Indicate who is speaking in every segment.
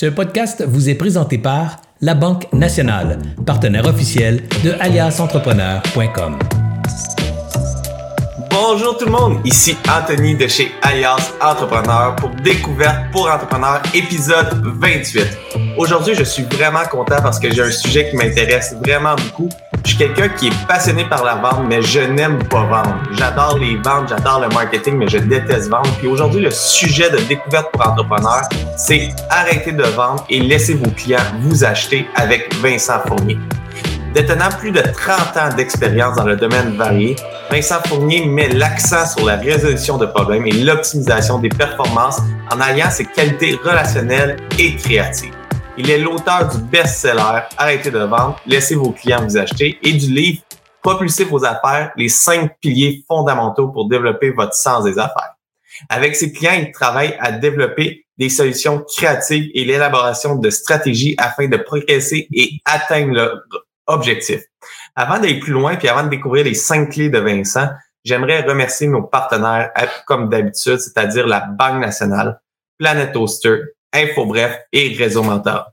Speaker 1: Ce podcast vous est présenté par La Banque Nationale, partenaire officiel de aliasentrepreneur.com.
Speaker 2: Bonjour tout le monde, ici Anthony de chez Alias Entrepreneur pour Découverte pour Entrepreneurs, épisode 28. Aujourd'hui, je suis vraiment content parce que j'ai un sujet qui m'intéresse vraiment beaucoup je suis quelqu'un qui est passionné par la vente, mais je n'aime pas vendre. J'adore les ventes, j'adore le marketing, mais je déteste vendre. Puis aujourd'hui, le sujet de découverte pour entrepreneurs, c'est arrêter de vendre et laisser vos clients vous acheter avec Vincent Fournier. Détenant plus de 30 ans d'expérience dans le domaine varié, Vincent Fournier met l'accent sur la résolution de problèmes et l'optimisation des performances en alliant ses qualités relationnelles et créatives. Il est l'auteur du best-seller Arrêtez de vendre, laissez vos clients vous acheter et du livre Propulsez vos affaires, les cinq piliers fondamentaux pour développer votre sens des affaires. Avec ses clients, il travaille à développer des solutions créatives et l'élaboration de stratégies afin de progresser et atteindre leur objectif. Avant d'aller plus loin, puis avant de découvrir les cinq clés de Vincent, j'aimerais remercier nos partenaires, comme d'habitude, c'est-à-dire la Banque nationale, Planet Toaster, Info Bref et Réseau Mentor.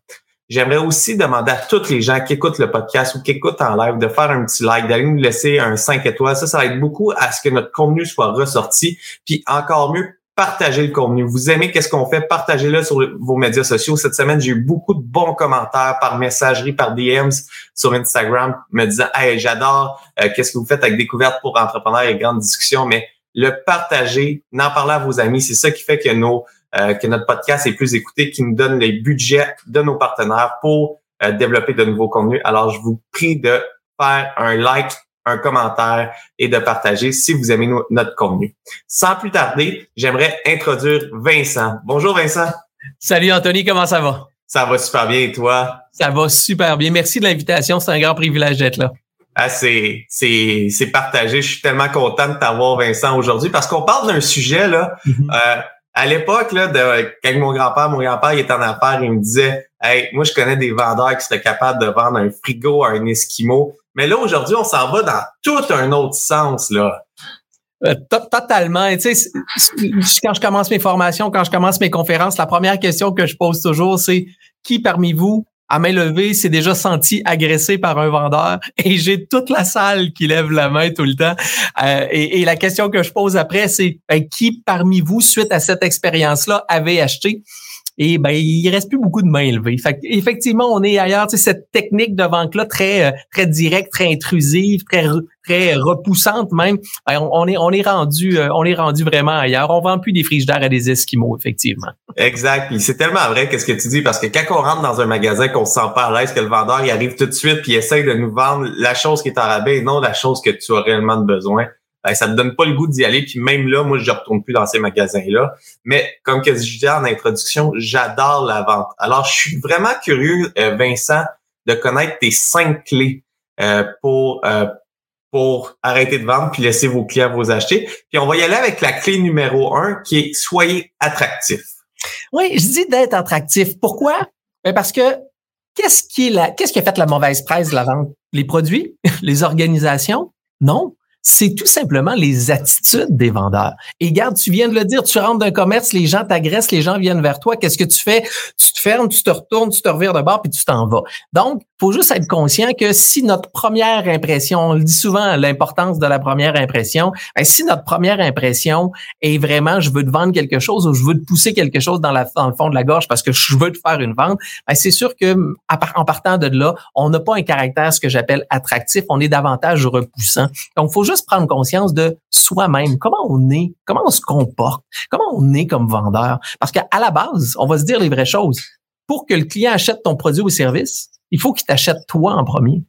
Speaker 2: J'aimerais aussi demander à toutes les gens qui écoutent le podcast ou qui écoutent en live de faire un petit like, d'aller nous laisser un 5 étoiles. Ça, ça être beaucoup à ce que notre contenu soit ressorti. Puis encore mieux, partagez le contenu. Vous aimez qu'est-ce qu'on fait, partagez-le sur vos médias sociaux. Cette semaine, j'ai eu beaucoup de bons commentaires par messagerie, par DMs sur Instagram, me disant Hey, j'adore euh, qu'est-ce que vous faites avec Découverte pour entrepreneurs et grandes discussions, mais le partager, n'en parler à vos amis, c'est ça qui fait que nos euh, que notre podcast est plus écouté, qui nous donne les budgets de nos partenaires pour euh, développer de nouveaux contenus. Alors, je vous prie de faire un like, un commentaire et de partager si vous aimez notre contenu. Sans plus tarder, j'aimerais introduire Vincent. Bonjour Vincent.
Speaker 3: Salut Anthony, comment ça va?
Speaker 2: Ça va super bien et toi?
Speaker 3: Ça va super bien. Merci de l'invitation. C'est un grand privilège d'être là.
Speaker 2: Ah, c'est, c'est, c'est partagé. Je suis tellement content de t'avoir, Vincent, aujourd'hui, parce qu'on parle d'un sujet, là, mm-hmm. euh, à l'époque, là, de, quand mon grand-père, mon grand-père, il était en affaires, il me disait, hey, moi, je connais des vendeurs qui seraient capables de vendre un frigo à un Esquimau. Mais là, aujourd'hui, on s'en va dans tout un autre sens, là.
Speaker 3: Euh, totalement. Tu sais, quand je commence mes formations, quand je commence mes conférences, la première question que je pose toujours, c'est qui parmi vous à main levée, s'est déjà senti agressé par un vendeur et j'ai toute la salle qui lève la main tout le temps. Euh, et, la question que je pose après, c'est ben, qui parmi vous, suite à cette expérience-là, avait acheté? Et ben, il reste plus beaucoup de mains levées. Fait effectivement, on est ailleurs. Tu sais, cette technique de vente-là, très, euh, très directe, très intrusive, très, très repoussante même. Ben, on, est, on est rendu, euh, on est rendu vraiment ailleurs. On vend plus des frigidaires à des esquimaux, effectivement.
Speaker 2: Exact. c'est tellement vrai qu'est-ce que tu dis parce que quand on rentre dans un magasin qu'on se sent pas à l'aise, que le vendeur il arrive tout de suite puis il essaye de nous vendre la chose qui est en rabais et non la chose que tu as réellement besoin ben, ça te donne pas le goût d'y aller. Puis même là, moi, je retourne plus dans ces magasins-là. Mais comme que je disais en introduction, j'adore la vente. Alors, je suis vraiment curieux, euh, Vincent, de connaître tes cinq clés euh, pour euh, pour arrêter de vendre puis laisser vos clients vous acheter. Puis on va y aller avec la clé numéro un qui est soyez attractif.
Speaker 3: Oui, je dis d'être attractif. Pourquoi? Ben parce que qu'est-ce qui qu'est-ce qui a fait la mauvaise presse de la vente? Les produits? Les organisations? Non c'est tout simplement les attitudes des vendeurs. Et garde, tu viens de le dire, tu rentres d'un commerce, les gens t'agressent, les gens viennent vers toi. Qu'est-ce que tu fais? Tu te fermes, tu te retournes, tu te revires de bord, puis tu t'en vas. Donc, faut juste être conscient que si notre première impression, on le dit souvent, l'importance de la première impression, ben, si notre première impression est vraiment, je veux te vendre quelque chose ou je veux te pousser quelque chose dans, le fond de la gorge parce que je veux te faire une vente, ben, c'est sûr que en partant de là, on n'a pas un caractère, ce que j'appelle attractif, on est davantage repoussant. Donc, faut juste prendre conscience de soi-même, comment on est, comment on se comporte, comment on est comme vendeur? Parce qu'à la base, on va se dire les vraies choses. Pour que le client achète ton produit ou service, il faut qu'il t'achète toi en premier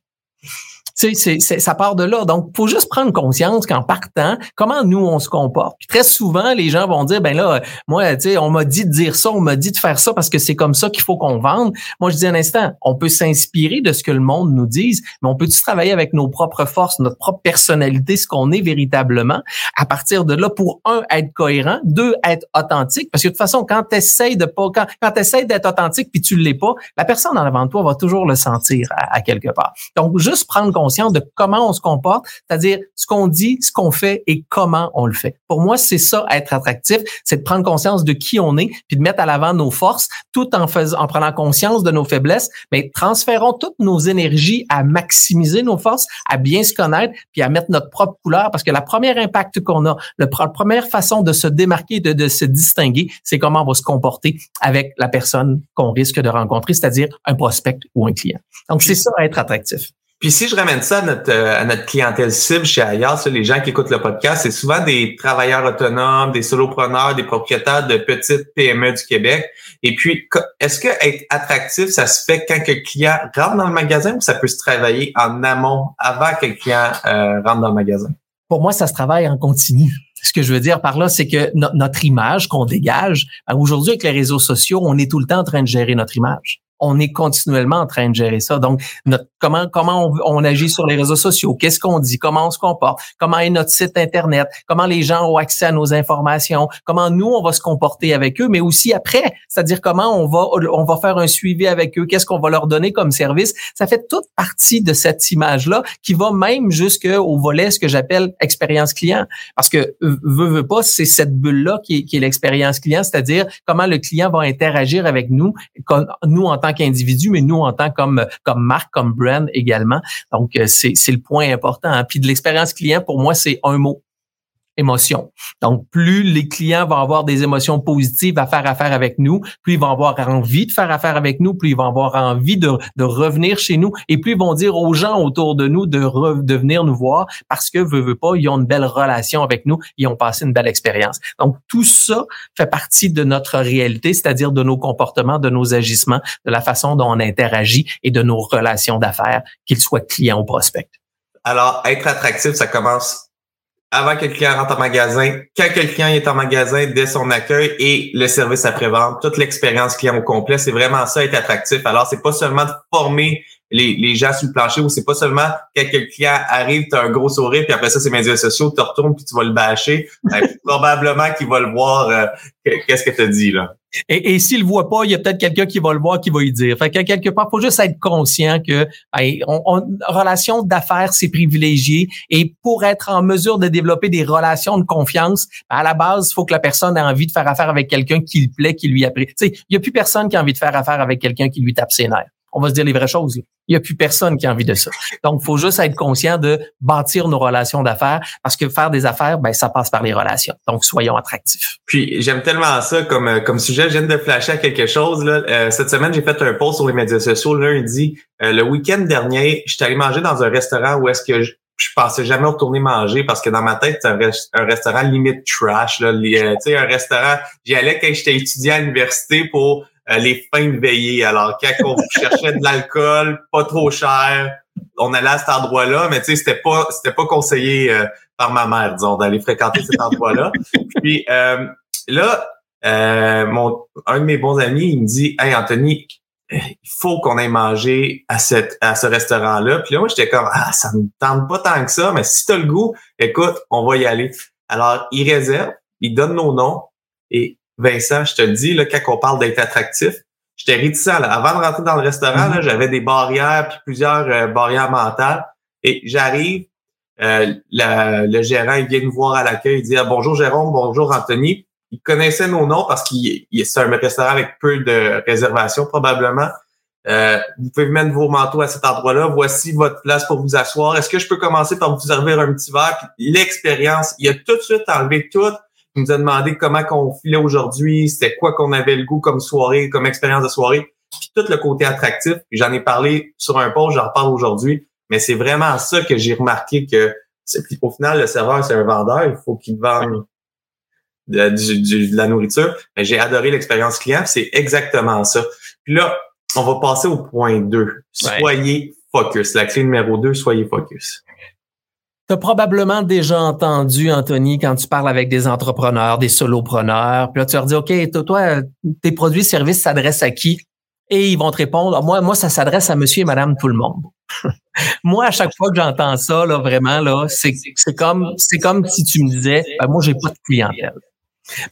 Speaker 3: c'est, ça part de là. Donc, faut juste prendre conscience qu'en partant, comment nous on se comporte. Puis très souvent, les gens vont dire, ben là, moi, tu sais, on m'a dit de dire ça, on m'a dit de faire ça parce que c'est comme ça qu'il faut qu'on vende. Moi, je dis un instant, on peut s'inspirer de ce que le monde nous dise, mais on peut-tu travailler avec nos propres forces, notre propre personnalité, ce qu'on est véritablement, à partir de là, pour un, être cohérent, deux, être authentique, parce que de toute façon, quand tu essaies de pas, quand, quand tu essaies d'être authentique puis tu l'es pas, la personne en avant de toi va toujours le sentir à, à quelque part. Donc, juste prendre conscience de comment on se comporte, c'est-à-dire ce qu'on dit, ce qu'on fait et comment on le fait. Pour moi, c'est ça être attractif, c'est de prendre conscience de qui on est, puis de mettre à l'avant nos forces, tout en faisant, en prenant conscience de nos faiblesses, mais transférons toutes nos énergies à maximiser nos forces, à bien se connaître, puis à mettre notre propre couleur, parce que la première impact qu'on a, la première façon de se démarquer, de, de se distinguer, c'est comment on va se comporter avec la personne qu'on risque de rencontrer, c'est-à-dire un prospect ou un client. Donc, c'est ça, être attractif.
Speaker 2: Puis si je ramène ça à notre, euh, à notre clientèle cible chez Ayas, les gens qui écoutent le podcast, c'est souvent des travailleurs autonomes, des solopreneurs, des propriétaires de petites PME du Québec. Et puis, est-ce que être attractif, ça se fait quand le client rentre dans le magasin ou ça peut se travailler en amont avant que le client euh, rentre dans le magasin?
Speaker 3: Pour moi, ça se travaille en continu. Ce que je veux dire par là, c'est que notre image qu'on dégage, ben, aujourd'hui avec les réseaux sociaux, on est tout le temps en train de gérer notre image on est continuellement en train de gérer ça. Donc, notre, comment comment on, agit sur les réseaux sociaux, qu'est-ce qu'on dit, comment on se comporte, comment est notre site internet, comment les gens ont accès à nos informations, comment nous on va se comporter avec eux, mais aussi après, c'est-à-dire comment on va on va faire un suivi avec eux, qu'est-ce qu'on va leur donner comme service? Ça fait toute partie de cette image-là qui va même jusqu'au volet ce que j'appelle expérience client, parce que veut veut pas, c'est cette bulle-là qui est, qui est l'expérience client, c'est-à-dire comment le client va interagir avec nous, nous en tant qu'individu, mais nous en tant comme comme marque, comme également. Donc euh, c'est le point important. Hein. Puis de l'expérience client pour moi c'est un mot Donc, plus les clients vont avoir des émotions positives à faire affaire avec nous, plus ils vont avoir envie de faire affaire avec nous, plus ils vont avoir envie de, de revenir chez nous et plus ils vont dire aux gens autour de nous de, de venir nous voir parce que, veut, veut pas, ils ont une belle relation avec nous, ils ont passé une belle expérience. Donc, tout ça fait partie de notre réalité, c'est-à-dire de nos comportements, de nos agissements, de la façon dont on interagit et de nos relations d'affaires, qu'ils soient clients ou prospects.
Speaker 2: Alors, être attractif, ça commence avant que le client rentre en magasin, quand client est en magasin, dès son accueil et le service après-vente, toute l'expérience client au complet, c'est vraiment ça être attractif. Alors, c'est pas seulement de former les, les gens sur le plancher ou c'est pas seulement quand le client arrive, tu as un gros sourire, puis après ça, c'est médias sociaux, tu retournes puis tu vas le bâcher. Ben, probablement qu'il va le voir. Euh, qu'est-ce que tu dit là?
Speaker 3: Et, et s'il le voit pas, il y a peut-être quelqu'un qui va le voir, qui va y dire. Fait que quelque part, faut juste être conscient que on, relation d'affaires, c'est privilégié. Et pour être en mesure de développer des relations de confiance, à la base, il faut que la personne ait envie de faire affaire avec quelqu'un qui lui plaît, qui lui apprécie. Tu sais, il y a plus personne qui a envie de faire affaire avec quelqu'un qui lui tape ses nerfs on va se dire les vraies choses. Il n'y a plus personne qui a envie de ça. Donc, faut juste être conscient de bâtir nos relations d'affaires parce que faire des affaires, ben, ça passe par les relations. Donc, soyons attractifs.
Speaker 2: Puis, j'aime tellement ça comme, euh, comme sujet. Je viens de flasher à quelque chose. Là. Euh, cette semaine, j'ai fait un post sur les médias sociaux lundi. Euh, le week-end dernier, je allé manger dans un restaurant où est-ce que je, pensais jamais retourner manger parce que dans ma tête, c'est un, restaurant limite trash. Là. tu sais, un restaurant, j'y allais quand j'étais étudiant à l'université pour euh, les fins de veillée. Alors, quand on cherchait de l'alcool, pas trop cher, on allait à cet endroit-là, mais tu sais, c'était pas, c'était pas conseillé euh, par ma mère, disons, d'aller fréquenter cet endroit-là. Puis euh, là, mon, un de mes bons amis, il me dit, hey Anthony, il faut qu'on aille manger à cette à ce restaurant-là. Puis là, moi, j'étais comme ah, ça me tente pas tant que ça, mais si tu as le goût, écoute, on va y aller. Alors, il réserve, il donne nos noms et Vincent, je te le dis, là, quand on parle d'être attractif, j'étais réticent. Là. Avant de rentrer dans le restaurant, mm-hmm. j'avais des barrières, puis plusieurs euh, barrières mentales. Et j'arrive, euh, le gérant, il vient nous voir à l'accueil, il dit ah, Bonjour Jérôme, bonjour Anthony. Il connaissait nos noms parce qu'il c'est un restaurant avec peu de réservations, probablement. Euh, vous pouvez mettre vos manteaux à cet endroit-là. Voici votre place pour vous asseoir. Est-ce que je peux commencer par vous servir un petit verre? L'expérience, il a tout de suite enlevé tout il nous a demandé comment qu'on filait aujourd'hui, c'était quoi qu'on avait le goût comme soirée, comme expérience de soirée, puis tout le côté attractif. J'en ai parlé sur un post, j'en reparle aujourd'hui, mais c'est vraiment ça que j'ai remarqué que au final, le serveur, c'est un vendeur, il faut qu'il vende de, la nourriture. Mais j'ai adoré l'expérience client, c'est exactement ça. Puis là, on va passer au point 2. Soyez focus. La clé numéro 2, soyez focus.
Speaker 3: Tu as probablement déjà entendu, Anthony, quand tu parles avec des entrepreneurs, des solopreneurs, puis là, tu leur dis, OK, toi, tes produits, services s'adressent à qui? Et ils vont te répondre, moi, moi, ça s'adresse à monsieur et madame tout le monde. moi, à chaque fois que j'entends ça, là, vraiment, là, c'est, c'est comme, c'est comme si tu me disais, ben, moi, j'ai pas de clientèle.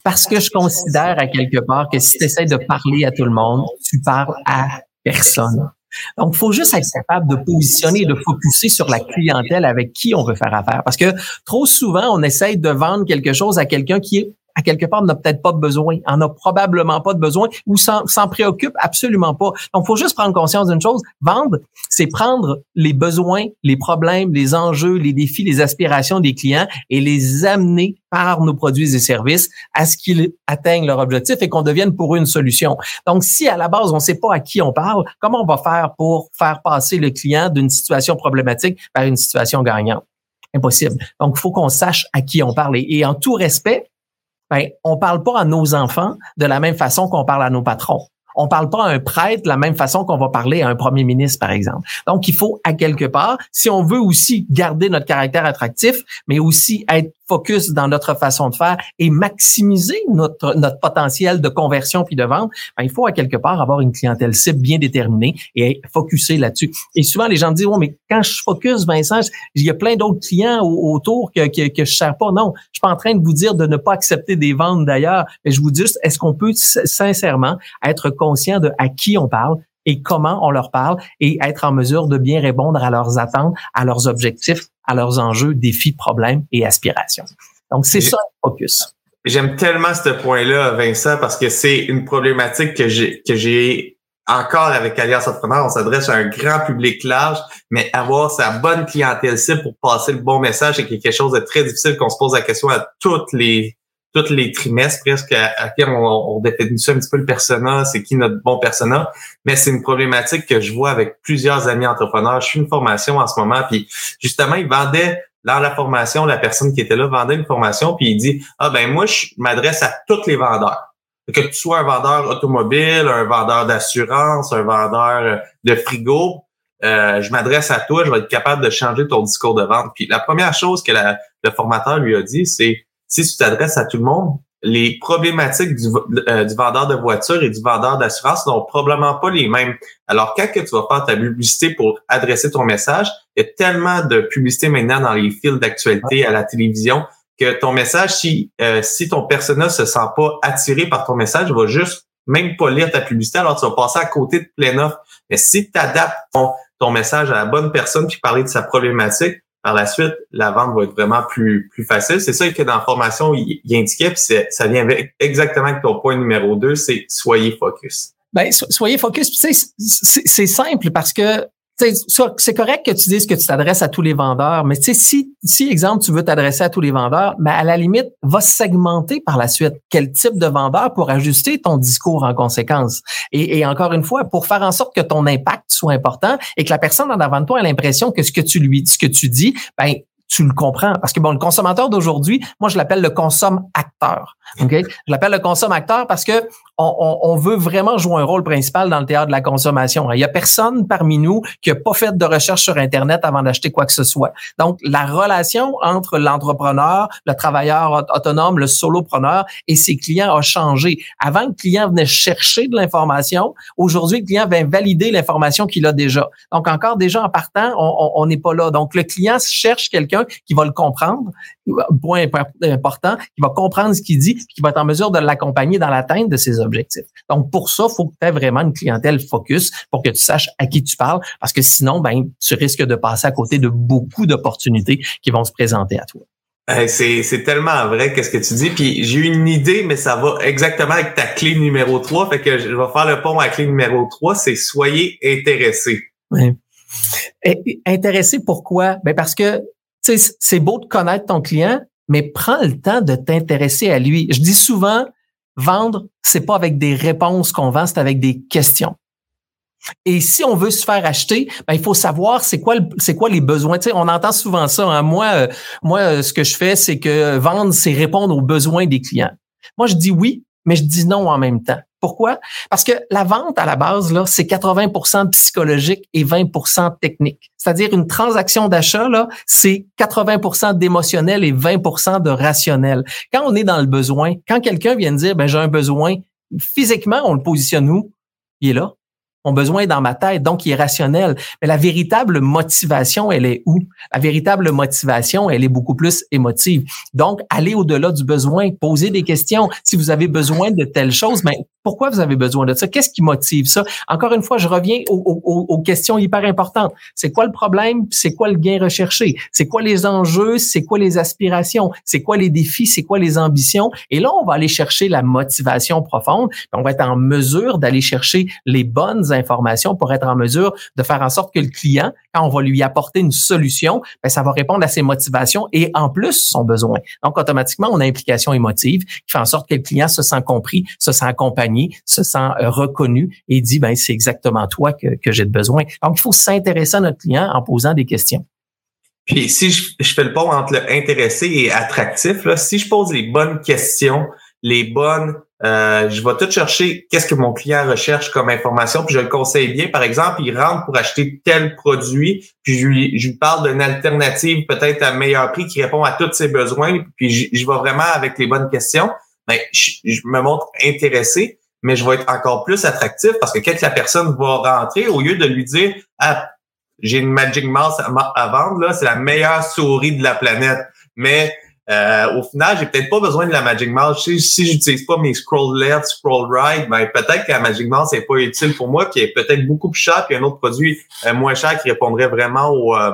Speaker 3: Parce que je considère à quelque part que si tu essaies de parler à tout le monde, tu parles à personne. Donc, il faut juste être capable de positionner et de focuser sur la clientèle avec qui on veut faire affaire. Parce que trop souvent, on essaye de vendre quelque chose à quelqu'un qui est à quelque part, n'a peut-être pas besoin, en a probablement pas de besoin ou s'en préoccupe absolument pas. Donc, faut juste prendre conscience d'une chose. Vendre, c'est prendre les besoins, les problèmes, les enjeux, les défis, les aspirations des clients et les amener par nos produits et services à ce qu'ils atteignent leur objectif et qu'on devienne pour eux une solution. Donc, si à la base, on ne sait pas à qui on parle, comment on va faire pour faire passer le client d'une situation problématique vers une situation gagnante? Impossible. Donc, il faut qu'on sache à qui on parle. et en tout respect, ben, on parle pas à nos enfants de la même façon qu'on parle à nos patrons. On parle pas à un prêtre de la même façon qu'on va parler à un premier ministre, par exemple. Donc, il faut, à quelque part, si on veut aussi garder notre caractère attractif, mais aussi être focus dans notre façon de faire et maximiser notre, notre potentiel de conversion puis de vente, ben, il faut à quelque part avoir une clientèle cible bien déterminée et focuser là-dessus. Et souvent, les gens disent, oh, mais quand je focus, Vincent, il y a plein d'autres clients autour que, que, que je ne sers pas. Non, je suis pas en train de vous dire de ne pas accepter des ventes d'ailleurs, mais je vous dis juste, est-ce qu'on peut sincèrement être conscient de à qui on parle, et comment on leur parle et être en mesure de bien répondre à leurs attentes, à leurs objectifs, à leurs enjeux, défis, problèmes et aspirations. Donc, c'est ça le focus.
Speaker 2: J'aime tellement ce point-là, Vincent, parce que c'est une problématique que j'ai que j'ai encore avec Alliance Entrepreneur. On s'adresse à un grand public large, mais avoir sa bonne clientèle cible pour passer le bon message, c'est quelque chose de très difficile qu'on se pose la question à toutes les tous les trimestres presque à, à on, on définit ça un petit peu le persona, c'est qui notre bon persona, mais c'est une problématique que je vois avec plusieurs amis entrepreneurs. Je suis une formation en ce moment, puis justement, ils vendaient dans la formation, la personne qui était là vendait une formation, puis il dit Ah ben moi, je m'adresse à tous les vendeurs. Que tu sois un vendeur automobile, un vendeur d'assurance, un vendeur de frigo, euh, je m'adresse à toi, je vais être capable de changer ton discours de vente. Puis la première chose que le formateur lui a dit, c'est si tu t'adresses à tout le monde, les problématiques du, euh, du vendeur de voiture et du vendeur d'assurance n'ont probablement pas les mêmes. Alors, quand que tu vas faire ta publicité pour adresser ton message, il y a tellement de publicité maintenant dans les fils d'actualité à la télévision que ton message, si, euh, si ton personnel se sent pas attiré par ton message, va juste même pas lire ta publicité, alors tu vas passer à côté de plein offre. Mais si tu adaptes ton, ton message à la bonne personne puis parler de sa problématique, par la suite, la vente va être vraiment plus, plus facile. C'est ça que dans la formation, il, indiquait, puis ça vient exactement avec ton point numéro 2, c'est soyez focus.
Speaker 3: Ben, soyez focus. C'est simple parce que c'est correct que tu dises que tu t'adresses à tous les vendeurs, mais si, si, exemple, tu veux t'adresser à tous les vendeurs, mais à la limite, va segmenter par la suite quel type de vendeur pour ajuster ton discours en conséquence. Et, et, encore une fois, pour faire en sorte que ton impact soit important et que la personne en avant de toi ait l'impression que ce que tu lui, ce que tu dis, ben, tu le comprends. Parce que bon, le consommateur d'aujourd'hui, moi, je l'appelle le consomme acteur. OK? Je l'appelle le consomme acteur parce que on, on, veut vraiment jouer un rôle principal dans le théâtre de la consommation. Il y a personne parmi nous qui a pas fait de recherche sur Internet avant d'acheter quoi que ce soit. Donc, la relation entre l'entrepreneur, le travailleur autonome, le solopreneur et ses clients a changé. Avant, le client venait chercher de l'information. Aujourd'hui, le client vient valider l'information qu'il a déjà. Donc, encore déjà en partant, on n'est pas là. Donc, le client cherche quelqu'un qui va le comprendre, point important, qui va comprendre ce qu'il dit, qui va être en mesure de l'accompagner dans l'atteinte de ses objectifs. Donc, pour ça, il faut que tu aies vraiment une clientèle focus pour que tu saches à qui tu parles, parce que sinon, ben, tu risques de passer à côté de beaucoup d'opportunités qui vont se présenter à toi.
Speaker 2: c'est, tellement vrai qu'est-ce que tu dis. Puis j'ai une idée, mais ça va exactement avec ta clé numéro 3. Fait que je vais faire le pont à la clé numéro 3, c'est soyez intéressé.
Speaker 3: Oui. intéressé pourquoi? Ben parce que c'est beau de connaître ton client, mais prends le temps de t'intéresser à lui. Je dis souvent, vendre, c'est pas avec des réponses qu'on vend, c'est avec des questions. Et si on veut se faire acheter, ben, il faut savoir c'est quoi c'est quoi les besoins. Tu on entend souvent ça. Hein. Moi, euh, moi, euh, ce que je fais, c'est que vendre, c'est répondre aux besoins des clients. Moi, je dis oui, mais je dis non en même temps. Pourquoi? Parce que la vente, à la base, là, c'est 80% psychologique et 20% technique. C'est-à-dire une transaction d'achat, là, c'est 80% d'émotionnel et 20% de rationnel. Quand on est dans le besoin, quand quelqu'un vient dire, ben, j'ai un besoin, physiquement, on le positionne où? Il est là. Mon besoin est dans ma tête, donc il est rationnel. Mais la véritable motivation, elle est où? La véritable motivation, elle est beaucoup plus émotive. Donc, aller au-delà du besoin, poser des questions. Si vous avez besoin de telle chose, mais Pourquoi vous avez besoin de ça? Qu'est-ce qui motive ça? Encore une fois, je reviens aux, questions hyper importantes. C'est quoi le problème? C'est quoi le gain recherché? C'est quoi les enjeux? C'est quoi les aspirations? C'est quoi les défis? C'est quoi les ambitions? Et là, on va aller chercher la motivation profonde. On va être en mesure d'aller chercher les bonnes informations pour être en mesure de faire en sorte que le client, quand on va lui apporter une solution, ben, ça va répondre à ses motivations et en plus son besoin. Donc, automatiquement, on a implication émotive qui fait en sorte que le client se sent compris, se sent accompagné, se sent euh, reconnu et dit, ben, c'est exactement toi que, que j'ai besoin. Donc, il faut s'intéresser à notre client en posant des questions.
Speaker 2: Puis si je, fais le pont entre le intéressé et attractif, là, si je pose les bonnes questions, les bonnes, euh, je vais tout chercher qu'est-ce que mon client recherche comme information, puis je le conseille bien. Par exemple, il rentre pour acheter tel produit, puis je lui, parle d'une alternative peut-être à meilleur prix qui répond à tous ses besoins, puis je, vais vraiment avec les bonnes questions. Ben, je, je me montre intéressé, mais je vais être encore plus attractif parce que quand la personne va rentrer, au lieu de lui dire ah, j'ai une Magic Mouse à, vendre, là, c'est la meilleure souris de la planète. Mais euh, au final, j'ai peut-être pas besoin de la Magic Mouse. Si, si j'utilise pas mes scroll left, scroll right, ben peut-être que la Magic Mouse n'est pas utile pour moi, qui est peut-être beaucoup plus cher, puis un autre produit euh, moins cher qui répondrait vraiment euh,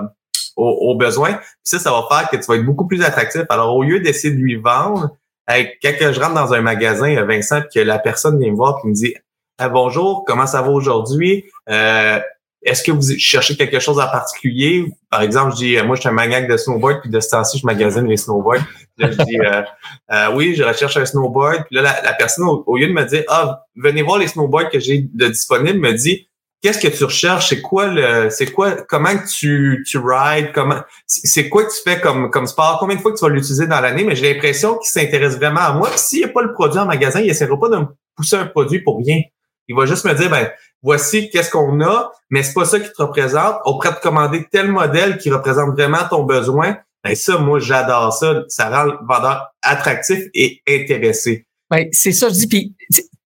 Speaker 2: aux, aux, besoins. Puis ça, ça va faire que tu vas être beaucoup plus attractif. Alors, au lieu d'essayer de lui vendre, quand je rentre dans un magasin, Vincent, puis que la personne vient me voir et me dit ah, bonjour, comment ça va aujourd'hui? Euh, est-ce que vous cherchez quelque chose en particulier? Par exemple, je dis, euh, moi, je suis un maniaque de snowboard, puis de ce temps-ci, je magasine les snowboards. Je dis, euh, euh, oui, je recherche un snowboard. Puis là, la, personne, au, lieu de me dire, ah, venez voir les snowboards que j'ai de disponibles, me dit, qu'est-ce que tu recherches? C'est quoi le, c'est quoi, comment tu, tu rides? Comment, c'est quoi que tu fais comme, comme sport? Combien de fois que tu vas l'utiliser dans l'année? Mais j'ai l'impression qu'il s'intéresse vraiment à moi. S'il n'y a pas le produit en magasin, il essaiera pas de me pousser un produit pour rien. Il va juste me dire, ben, voici qu'est-ce qu'on a, mais c'est pas ça qui te représente. On pourrait te commander tel modèle qui représente vraiment ton besoin. Ben ça, moi, j'adore ça. Ça rend le vendeur attractif et intéressé.
Speaker 3: Ben, c'est ça, je dis. Puis,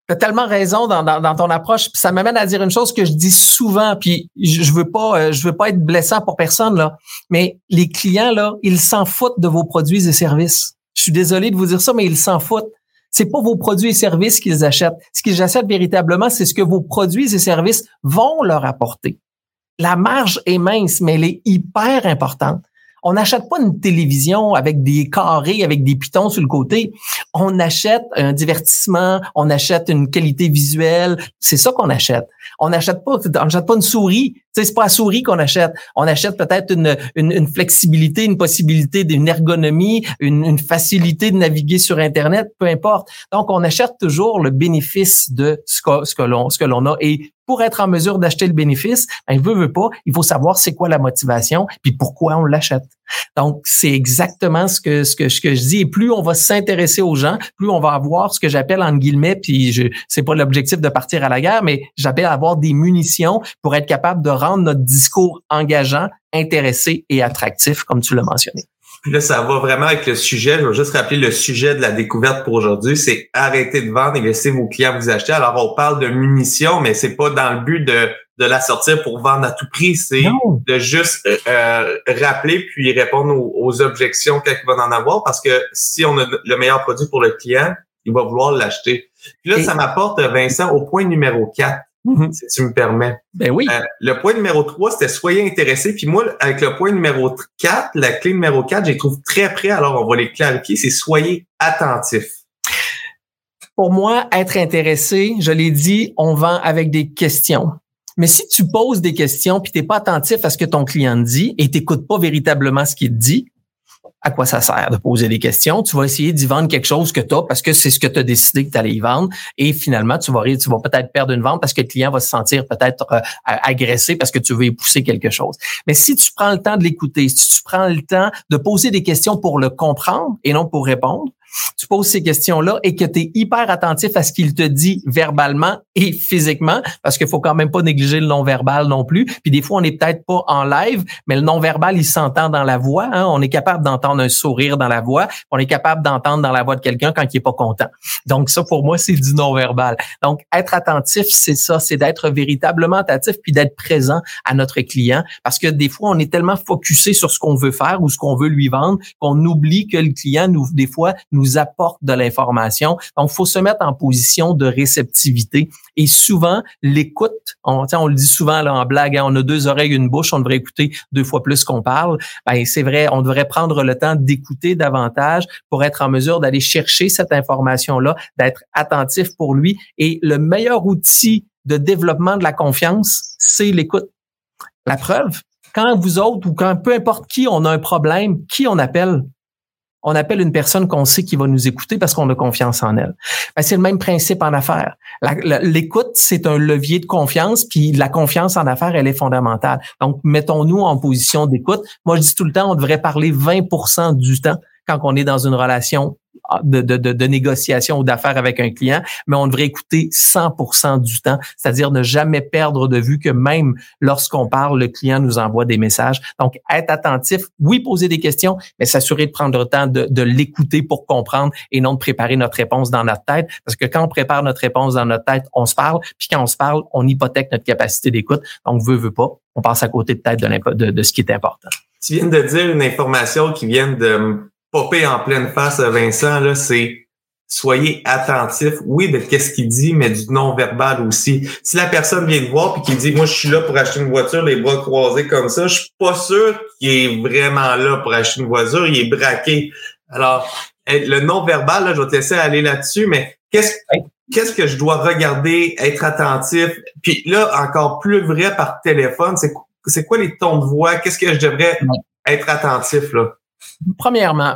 Speaker 3: tu as tellement raison dans, dans, ton approche. ça m'amène à dire une chose que je dis souvent. Puis, je, je veux pas, euh, je veux pas être blessant pour personne là. Mais les clients là, ils s'en foutent de vos produits et services. Je suis désolé de vous dire ça, mais ils s'en foutent c'est pas vos produits et services qu'ils achètent. Ce qu'ils achètent véritablement, c'est ce que vos produits et services vont leur apporter. La marge est mince, mais elle est hyper importante. On n'achète pas une télévision avec des carrés, avec des pitons sur le côté. On achète un divertissement, on achète une qualité visuelle. C'est ça qu'on achète. On n'achète pas, on n'achète pas une souris. C'est pas la souris qu'on achète. On achète peut-être une, une, flexibilité, une possibilité d'une ergonomie, une, une, facilité de naviguer sur Internet, peu importe. Donc, on achète toujours le bénéfice de ce que, ce que l'on, ce que l'on a. Et pour être en mesure d'acheter le bénéfice, ben, veut, veut pas, il faut savoir c'est quoi la motivation puis pourquoi on l'achète. Donc, c'est exactement ce que, ce que, ce que je dis. Et plus on va s'intéresser aux gens, plus on va avoir ce que j'appelle, en guillemets, puis je, c'est pas l'objectif de partir à la guerre, mais j'appelle avoir des munitions pour être capable de rendre notre discours engageant, intéressé et attractif, comme tu l'as mentionné.
Speaker 2: Puis là, ça va vraiment avec le sujet. Je vais juste rappeler le sujet de la découverte pour aujourd'hui. C'est arrêter de vendre et laisser vos clients vous acheter. Alors, on parle de munitions, mais c'est pas dans le but de, de la sortir pour vendre à tout prix. C'est de juste euh, euh, rappeler puis répondre aux, objections qu'il va en avoir parce que si on a le meilleur produit pour le client, il va vouloir l'acheter. Puis là, ça m'apporte, Vincent, au point numéro 4. Mhm. si tu me permets.
Speaker 3: Ben oui.
Speaker 2: Euh, le point numéro 3, c'était soyez intéressé. Puis moi, avec le point numéro 4, la clé numéro 4, je les trouve très près. Alors, on va les clarifier. C'est soyez attentif.
Speaker 3: Pour moi, être intéressé, je l'ai dit, on vend avec des questions. Mais si tu poses des questions puis t'es pas attentif à ce que ton client dit et t'écoutes pas véritablement ce qu'il dit, à quoi ça sert de poser des questions. Tu vas essayer d'y vendre quelque chose que tu as parce que c'est ce que tu as décidé que tu allais y vendre. Et finalement, tu vas, tu vas peut-être perdre une vente parce que le client va se sentir peut-être euh, agressé parce que tu veux y pousser quelque chose. Mais si tu prends le temps de l'écouter, si tu prends le temps de poser des questions pour le comprendre et non pour répondre, tu poses ces questions-là et que tu es hyper attentif à ce qu'il te dit verbalement et physiquement, parce qu'il faut quand même pas négliger le non-verbal non plus. Puis des fois, on n'est peut-être pas en live, mais le non-verbal, il s'entend dans la voix. Hein. On est capable d'entendre un sourire dans la voix. On est capable d'entendre dans la voix de quelqu'un quand il est pas content. Donc ça, pour moi, c'est du non-verbal. Donc, être attentif, c'est ça, c'est d'être véritablement attentif puis d'être présent à notre client, parce que des fois, on est tellement focusé sur ce qu'on veut faire ou ce qu'on veut lui vendre qu'on oublie que le client, nous, des fois, nous apporte de l'information. Donc, faut se mettre en position de réceptivité. Et souvent, l'écoute, on, on le dit souvent là, en blague, hein, on a deux oreilles, une bouche, on devrait écouter deux fois plus qu'on parle. Ben, c'est vrai, on devrait prendre le temps d'écouter davantage pour être en mesure d'aller chercher cette information-là, d'être attentif pour lui. Et le meilleur outil de développement de la confiance, c'est l'écoute. La preuve, quand vous autres ou quand peu importe qui on a un problème, qui on appelle? On appelle une personne qu'on sait qui va nous écouter parce qu'on a confiance en elle. Ben, c'est le même principe en affaires. L'écoute, c'est un levier de confiance, puis la confiance en affaires, elle est fondamentale. Donc, mettons-nous en position d'écoute. Moi, je dis tout le temps, on devrait parler 20% du temps quand on est dans une relation de, de, négociation ou d'affaires avec un client, mais on devrait écouter 100% du temps, c'est-à-dire ne jamais perdre de vue que même lorsqu'on parle, le client nous envoie des messages. Donc, être attentif, oui, poser des questions, mais s'assurer de prendre le temps de, l'écouter pour comprendre et non de préparer notre réponse dans notre tête, parce que quand on prépare notre réponse dans notre tête, on se parle, puis quand on se parle, on hypothèque notre capacité d'écoute. Donc, veut, veut pas, on passe à côté de tête de, de, de ce qui est important.
Speaker 2: Tu viens de dire une information qui vient de popper en pleine face à Vincent, là, c'est soyez attentif, oui, de qu'est-ce qu'il dit, mais du non-verbal aussi. Si la personne vient te voir puis qu'il dit, moi, je suis là pour acheter une voiture, les bras croisés comme ça, je suis pas sûr qu'il est vraiment là pour acheter une voiture, il est braqué. Alors, le non-verbal, là, je vais te laisser aller là-dessus, mais qu'est-ce qu'est-ce que je dois regarder, être attentif? Puis là, encore plus vrai par téléphone, c'est, c'est quoi les tons de voix? Qu'est-ce que je devrais être attentif, là?
Speaker 3: Premièrement,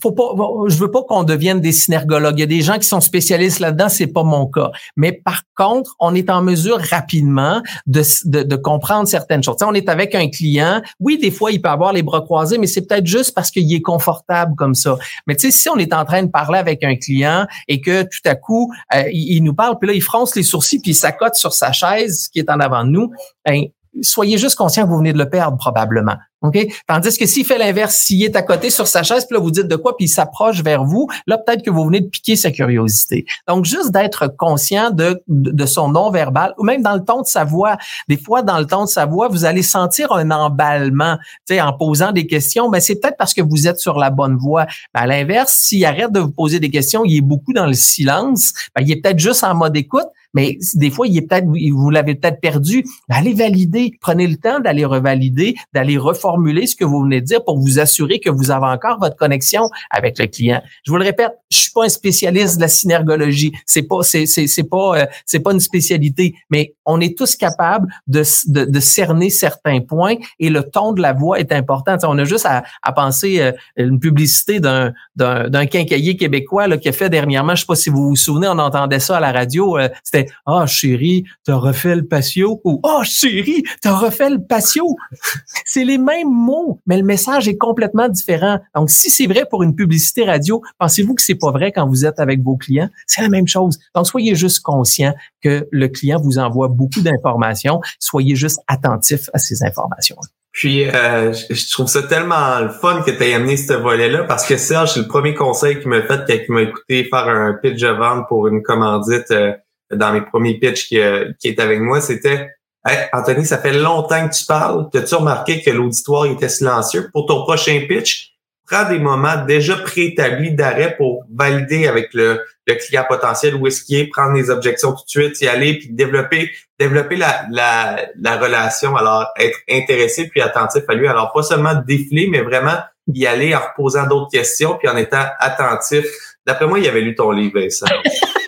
Speaker 3: faut pas, je veux pas qu'on devienne des synergologues. Il y a des gens qui sont spécialistes là-dedans, c'est pas mon cas. Mais par contre, on est en mesure rapidement de, de, comprendre certaines choses. on est avec un client. Oui, des fois, il peut avoir les bras croisés, mais c'est peut-être juste parce qu'il est confortable comme ça. Mais tu sais, si on est en train de parler avec un client et que tout à coup, euh, il, nous parle, puis là, il fronce les sourcils, puis il s'accote sur sa chaise qui est en avant de nous, ben, soyez juste conscient que vous venez de le perdre probablement. OK? Tandis que s'il fait l'inverse, s'il est à côté sur sa chaise, puis là, vous dites de quoi, puis il s'approche vers vous, là, peut-être que vous venez de piquer sa curiosité. Donc, juste d'être conscient de, de son non-verbal, ou même dans le ton de sa voix. Des fois, dans le ton de sa voix, vous allez sentir un emballement. Tu sais, en posant des questions, ben, c'est peut-être parce que vous êtes sur la bonne voie. À l'inverse, s'il arrête de vous poser des questions, il est beaucoup dans le silence, ben, il est peut-être juste en mode écoute, mais des fois, il est peut-être, vous l'avez peut-être perdu. Ben, allez valider. Prenez le temps d'aller revalider, d'aller reformuler ce que vous venez de dire pour vous assurer que vous avez encore votre connexion avec le client. Je vous le répète, je suis pas un spécialiste de la synergologie. C'est pas, c'est, c'est, c'est pas, euh, c'est pas une spécialité, mais on est tous capables de, de, de, cerner certains points et le ton de la voix est important. on a juste à, à penser euh, une publicité d'un, d'un, d'un quincaillier québécois là, qui a fait dernièrement, je sais pas si vous vous souvenez, on entendait ça à la radio, euh, c'était ah, oh, chérie, t'as refait le patio ou Ah, oh, chérie, t'as refait le patio. c'est les mêmes mots, mais le message est complètement différent. Donc, si c'est vrai pour une publicité radio, pensez-vous que c'est pas vrai quand vous êtes avec vos clients? C'est la même chose. Donc, soyez juste conscient que le client vous envoie beaucoup d'informations. Soyez juste attentif à ces informations.
Speaker 2: Puis, euh, je trouve ça tellement le fun que tu aies amené ce volet-là parce que Serge, c'est le premier conseil qu'il m'a fait quand il m'a écouté faire un pitch de vente pour une commandite. Euh, dans mes premiers pitchs qui, euh, qui est avec moi, c'était hey, Anthony, ça fait longtemps que tu parles. As-tu remarqué que l'auditoire était silencieux? Pour ton prochain pitch, prends des moments déjà préétablis d'arrêt pour valider avec le, le client potentiel où est-ce qu'il est, prendre les objections tout de suite, y aller, puis développer, développer la, la, la relation, alors être intéressé puis attentif à lui. Alors, pas seulement défiler, mais vraiment y aller en reposant d'autres questions puis en étant attentif. D'après moi, il avait lu ton livre, ça.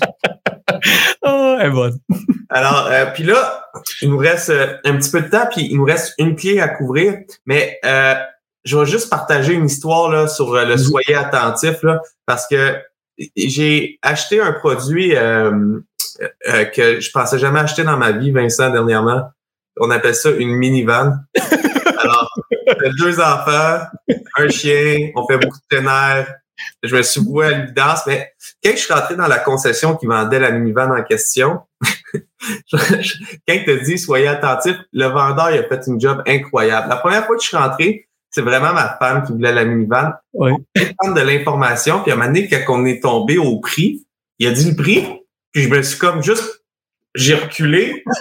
Speaker 3: oh, elle est bonne.
Speaker 2: Alors, euh, puis là, il nous reste euh, un petit peu de temps, puis il nous reste une clé à couvrir, mais euh, je vais juste partager une histoire là, sur le soyez attentif, là, parce que j'ai acheté un produit que je pensais jamais acheter dans ma vie, Vincent, dernièrement. On appelle ça une minivan. Alors, deux enfants, un chien, on fait beaucoup de plein je me suis voué à l'évidence, mais quand je suis rentré dans la concession qui vendait la minivan en question, quand il te dit soyez attentif, le vendeur il a fait une job incroyable. La première fois que je suis rentré, c'est vraiment ma femme qui voulait la minivan. Oui. prendre de l'information, puis à un moment donné, quand on est tombé au prix, il a dit le prix, puis je me suis comme juste, j'ai reculé.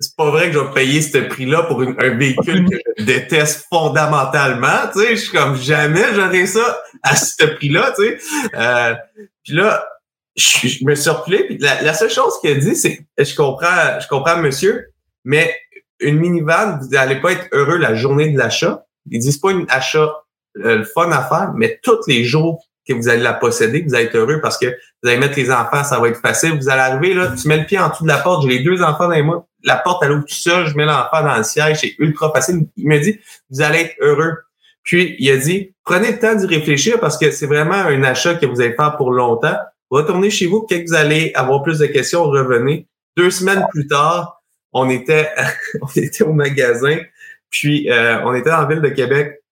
Speaker 2: c'est pas vrai que je vais payer ce prix-là pour un véhicule que je déteste fondamentalement. Tu sais, je suis comme jamais j'aurais ça à ce prix-là. Tu sais, euh, puis là, je, me suis reculé. Puis la, seule chose qu'il a dit, c'est, je comprends, je comprends, monsieur, mais une minivan, vous n'allez pas être heureux la journée de l'achat. Ils disent pas une achat euh, le fun à faire, mais tous les jours que vous allez la posséder, vous allez être heureux parce que vous allez mettre les enfants, ça va être facile. Vous allez arriver, là, tu mets le pied en dessous de la porte, j'ai les deux enfants dans les mains, la porte, elle ouvre tout seul, je mets l'enfant dans le siège, c'est ultra facile. Il me dit, vous allez être heureux. Puis, il a dit, prenez le temps d'y réfléchir parce que c'est vraiment un achat que vous allez faire pour longtemps. Retournez chez vous, quand vous allez avoir plus de questions, revenez. Deux semaines plus tard, on était, on était au magasin, puis euh, on était la ville de Québec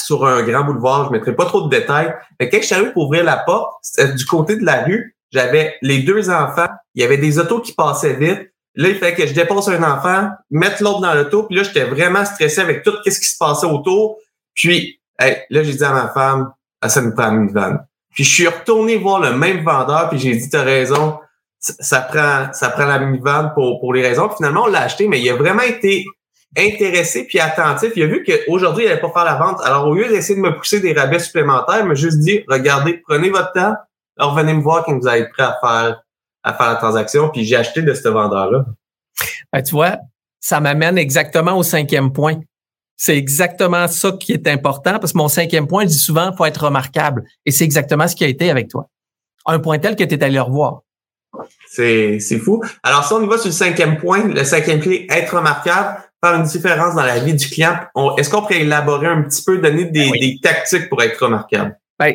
Speaker 2: sur un grand boulevard. Je mettrai pas trop de détails. Mais quand je suis arrivé pour ouvrir la porte, c'était du côté de la rue. J'avais les deux enfants. Il y avait des autos qui passaient vite. Là, il fallait que je dépose un enfant, mettre l'autre dans l'auto. Puis là, j'étais vraiment stressé avec tout ce qui se passait autour. Puis, là, j'ai dit à ma femme, ah, ça nous prend une vanne. Puis je suis retourné voir le même vendeur, puis j'ai dit, t'as raison, ça, prend ça prend la minivan pour, pour les raisons. finalement, on l'a acheté, mais il a vraiment été intéressé puis attentif. Il a vu qu'aujourd'hui, il n'allait pas faire la vente. Alors, au lieu d'essayer de me pousser des rabais supplémentaires, il m'a juste dit, regardez, prenez votre temps, alors venez me voir quand vous allez être prêt à faire, à faire la transaction. Puis j'ai acheté de ce vendeur-là.
Speaker 3: Ben, tu vois, ça m'amène exactement au cinquième point. C'est exactement ça qui est important parce que mon cinquième point, je dis souvent, faut être remarquable. Et c'est exactement ce qui a été avec toi. Un point tel que tu es allé le revoir.
Speaker 2: C'est, c'est fou. Alors, si on y va sur le cinquième point, le cinquième clé, être remarquable, faire une différence dans la vie du client? est-ce qu'on pourrait élaborer un petit peu, donner des, des tactiques pour être remarquable?
Speaker 3: Ben,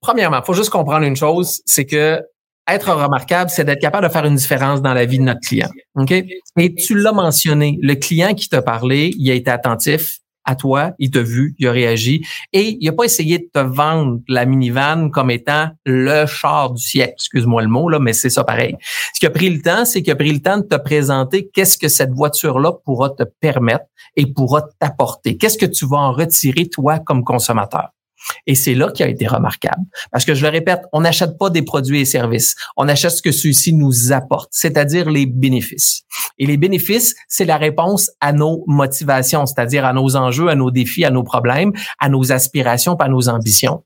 Speaker 3: premièrement, faut juste comprendre une chose, c'est que être remarquable, c'est d'être capable de faire une différence dans la vie de notre client. OK? Et tu l'as mentionné, le client qui t'a parlé, il a été attentif à toi, il t'a vu, il a réagi et il a pas essayé de te vendre la minivan comme étant le char du siècle. Excuse-moi le mot là, mais c'est ça pareil. Ce qui a pris le temps, c'est qu'il a pris le temps de te présenter qu'est-ce que cette voiture-là pourra te permettre et pourra t'apporter. Qu'est-ce que tu vas en retirer toi comme consommateur? Et c'est là qui a été remarquable. Parce que je le répète, on n'achète pas des produits et services. On achète ce que ceux-ci nous apportent, c'est-à-dire les bénéfices. Et les bénéfices, c'est la réponse à nos motivations, c'est-à-dire à nos enjeux, à nos défis, à nos problèmes, à nos aspirations, à nos ambitions.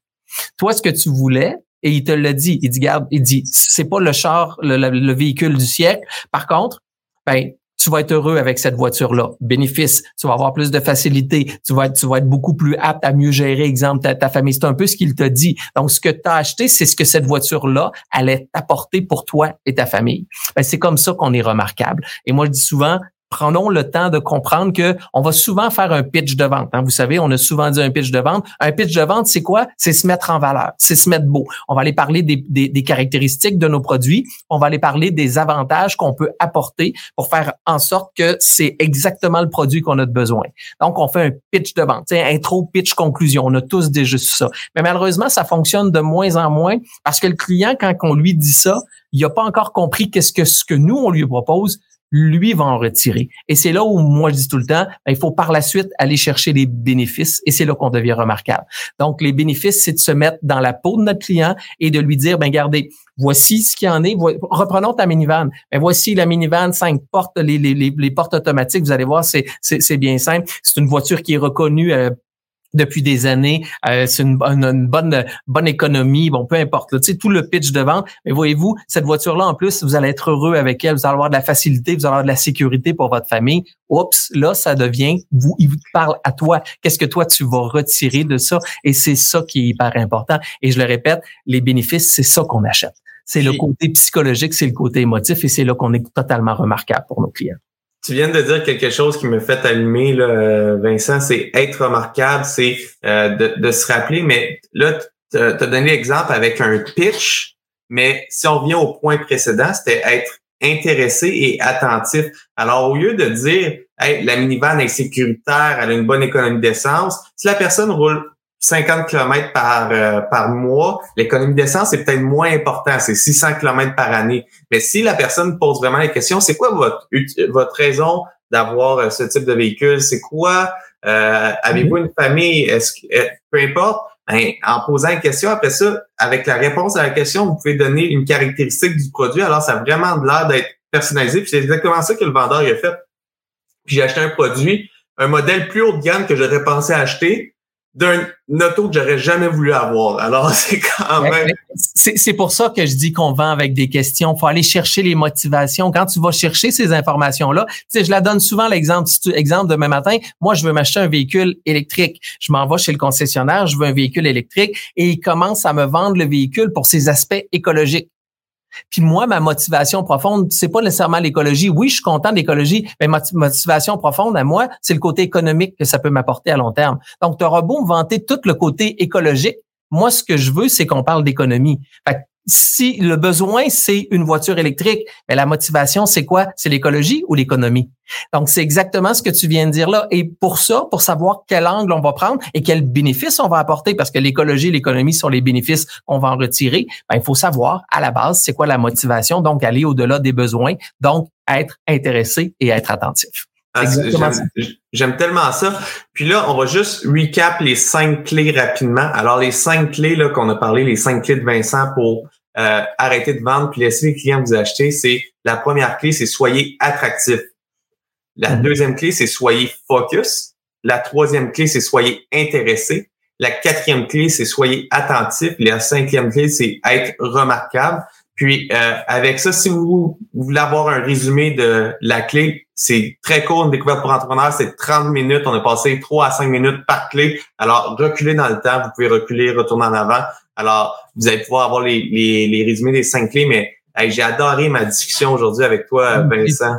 Speaker 3: Toi, ce que tu voulais, et il te l'a dit, il dit, garde, il dit, c'est pas le char, le, le véhicule du siècle. Par contre, ben, tu vas être heureux avec cette voiture-là. Bénéfice, tu vas avoir plus de facilité, tu vas être, tu vas être beaucoup plus apte à mieux gérer, exemple, ta, famille. C'est un peu ce qu'il t'a dit. Donc, ce que tu as acheté, c'est ce que cette voiture-là allait t'apporter pour toi et ta famille. Ben, c'est comme ça qu'on est remarquable. Et moi, je dis souvent, prenons le temps de comprendre que on va souvent faire un pitch de vente. Hein. Vous savez, on a souvent dit un pitch de vente. Un pitch de vente, c'est quoi? C'est se mettre en valeur, c'est se mettre beau. On va aller parler des, des, caractéristiques de nos produits. On va aller parler des avantages qu'on peut apporter pour faire en sorte que c'est exactement le produit qu'on a besoin. Donc, on fait un pitch de vente. Intro, pitch, conclusion. On a tous déjà ça. Mais malheureusement, ça fonctionne de moins en moins parce que le client, quand on lui dit ça, il n'a pas encore compris qu'est-ce que ce que nous, on lui propose, lui va en retirer. Et c'est là où moi je dis tout le temps, ben, il faut par la suite aller chercher les bénéfices et c'est là qu'on devient remarquable. Donc les bénéfices, c'est de se mettre dans la peau de notre client et de lui dire, ben regardez, voici ce qu'il en est. Reprenons ta minivan. Ben voici la minivan, cinq portes, les, les, les, portes automatiques. Vous allez voir, c'est c'est bien simple. C'est une voiture qui est reconnue euh, depuis des années. Euh, c'est une, bonne bonne économie. Bon, peu importe. tu sais, tout le pitch de vente. Mais voyez-vous, cette voiture-là, en plus, vous allez être heureux avec elle. Vous allez avoir de la facilité, vous allez avoir de la sécurité pour votre famille. Oups, là, ça devient, vous, il vous parle à toi. Qu'est-ce que toi, tu vas retirer de ça? Et c'est ça qui est hyper important. Et je le répète, les bénéfices, c'est ça qu'on achète. C'est le côté psychologique, c'est le côté émotif et c'est là qu'on est totalement remarquable pour nos clients.
Speaker 2: Tu viens de dire quelque chose qui me fait allumer, là, Vincent, c'est être remarquable, c'est euh, de, se rappeler, mais là, tu as donné l'exemple avec un pitch, mais si on revient au point précédent, c'était être intéressé et attentif. Alors, au lieu de dire hey, la minivan est sécuritaire, elle a une bonne économie d'essence, si la personne roule 50 km par, euh, par mois, l'économie d'essence est peut-être moins important, c'est 600 km par année. Mais si la personne pose vraiment la question, c'est quoi votre, votre raison d'avoir euh, ce type de véhicule? C'est quoi? Euh, avez-vous une famille? Est-ce que, peu importe, ben, en posant une question, après ça, avec la réponse à la question, vous pouvez donner une caractéristique du produit. Alors, ça a vraiment l'air d'être personnalisé. Puis c'est exactement ça que le vendeur a fait. Puis j'ai acheté un produit, un modèle plus haut de gamme que j'aurais pensé acheter d'un auto que j'aurais jamais voulu avoir. Alors, c'est quand même...
Speaker 3: C'est pour ça que je dis qu'on vend avec des questions. Il faut aller chercher les motivations. Quand tu vas chercher ces informations-là, tu sais, je la donne souvent l'exemple. Exemple, demain matin, moi, je veux m'acheter un véhicule électrique. Je m'en vais chez le concessionnaire, je veux un véhicule électrique et il commence à me vendre le véhicule pour ses aspects écologiques. Puis moi, ma motivation profonde, c'est pas nécessairement l'écologie. Oui, je suis content de l'écologie, mais ma motivation profonde à moi, c'est le côté économique que ça peut m'apporter à long terme. Donc, tu auras beau me vanter tout le côté écologique. Moi, ce que je veux, c'est qu'on parle d'économie. Si le besoin, c'est une voiture électrique, mais la motivation, c'est quoi? C'est l'écologie ou l'économie? Donc, c'est exactement ce que tu viens de dire là. Et pour ça, pour savoir quel angle on va prendre et quels bénéfices on va apporter, parce que l'écologie et l'économie sont les bénéfices qu'on va en retirer, ben, il faut savoir à la base, c'est quoi la motivation, donc aller au-delà des besoins, donc être intéressé et être attentif.
Speaker 2: Ah, j'aime tellement ça. Puis là, on va juste recap les cinq clés rapidement. Alors, les cinq clés là qu'on a parlé, les cinq clés de Vincent pour euh, arrêter de vendre puis laisser les clients vous acheter, c'est la première clé, c'est soyez attractif. La mm-hmm. deuxième clé, c'est soyez focus. La troisième clé, c'est soyez intéressé. La quatrième clé, c'est soyez attentif. La cinquième clé, c'est être remarquable. Puis euh, avec ça, si vous, voulez avoir un résumé de la clé, c'est très court, une découverte pour entrepreneurs, c'est 30 minutes. On a passé 3 à 5 minutes par clé. Alors, reculez dans le temps, vous pouvez reculer, retourner en avant. Alors, vous allez pouvoir avoir les, les, résumés des cinq clés, mais j'ai adoré ma discussion aujourd'hui avec toi, Vincent.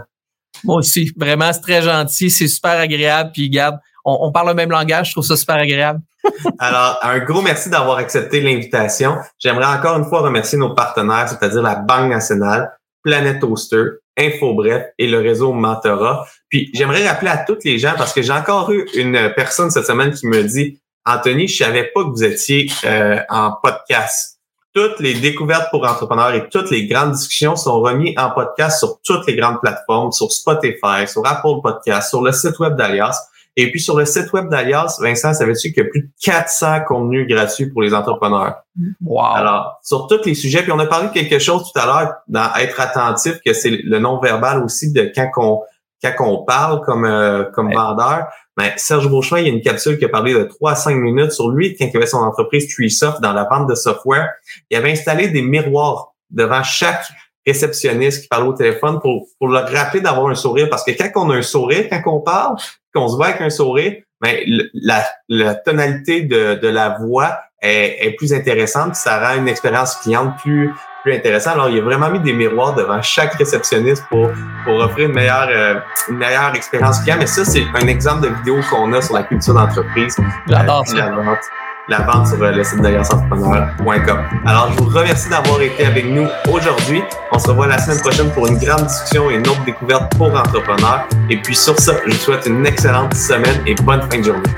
Speaker 3: Moi aussi, vraiment, c'est très gentil, c'est super agréable. Puis, garde, on, parle le même langage, je trouve ça super agréable.
Speaker 2: Alors, un gros merci d'avoir accepté l'invitation. J'aimerais encore une fois remercier nos partenaires, c'est-à-dire la Banque nationale, Planète Toaster, InfoBref et le réseau Mentora. Puis, j'aimerais rappeler à toutes les gens, parce que j'ai encore eu une personne cette semaine qui me dit, Anthony, je savais pas que vous étiez euh, en podcast. Toutes les découvertes pour entrepreneurs et toutes les grandes discussions sont remises en podcast sur toutes les grandes plateformes, sur Spotify, sur Apple Podcast, sur le site web d'Alias. Et puis sur le site web d'Alias, Vincent, savais-tu qu'il y a plus de 400 contenus gratuits pour les entrepreneurs?
Speaker 3: Wow.
Speaker 2: Alors, sur tous les sujets, puis on a parlé de quelque chose tout à l'heure dans être attentif, que c'est le non-verbal aussi de quand on, quand on parle comme, euh, comme vendeur. Mais Serge Beauchamp, il y a une capsule qui a parlé de 3 à 5 minutes sur lui quand il avait son entreprise TreeSoft dans la vente de software. Il avait installé des miroirs devant chaque réceptionniste qui parlait au téléphone pour, pour le rappeler d'avoir un sourire. Parce que quand on a un sourire, quand on parle, qu'on se voit avec un sourire, mais ben, la, la tonalité de, de la voix est, est, plus intéressante. Ça rend une expérience cliente plus plus intéressant. Alors, il a vraiment mis des miroirs devant chaque réceptionniste pour, pour offrir une meilleure, euh, une meilleure expérience client. Mais ça, c'est un exemple de vidéo qu'on a sur la culture d'entreprise.
Speaker 3: J'adore euh,
Speaker 2: La vente, la vente sur euh, le site d'allianceentrepreneur.com. Alors, je vous remercie d'avoir été avec nous aujourd'hui. On se revoit la semaine prochaine pour une grande discussion et une autre découverte pour entrepreneurs. Et puis, sur ça, je vous souhaite une excellente semaine et bonne fin de journée.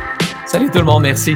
Speaker 3: Salut tout le monde. Merci.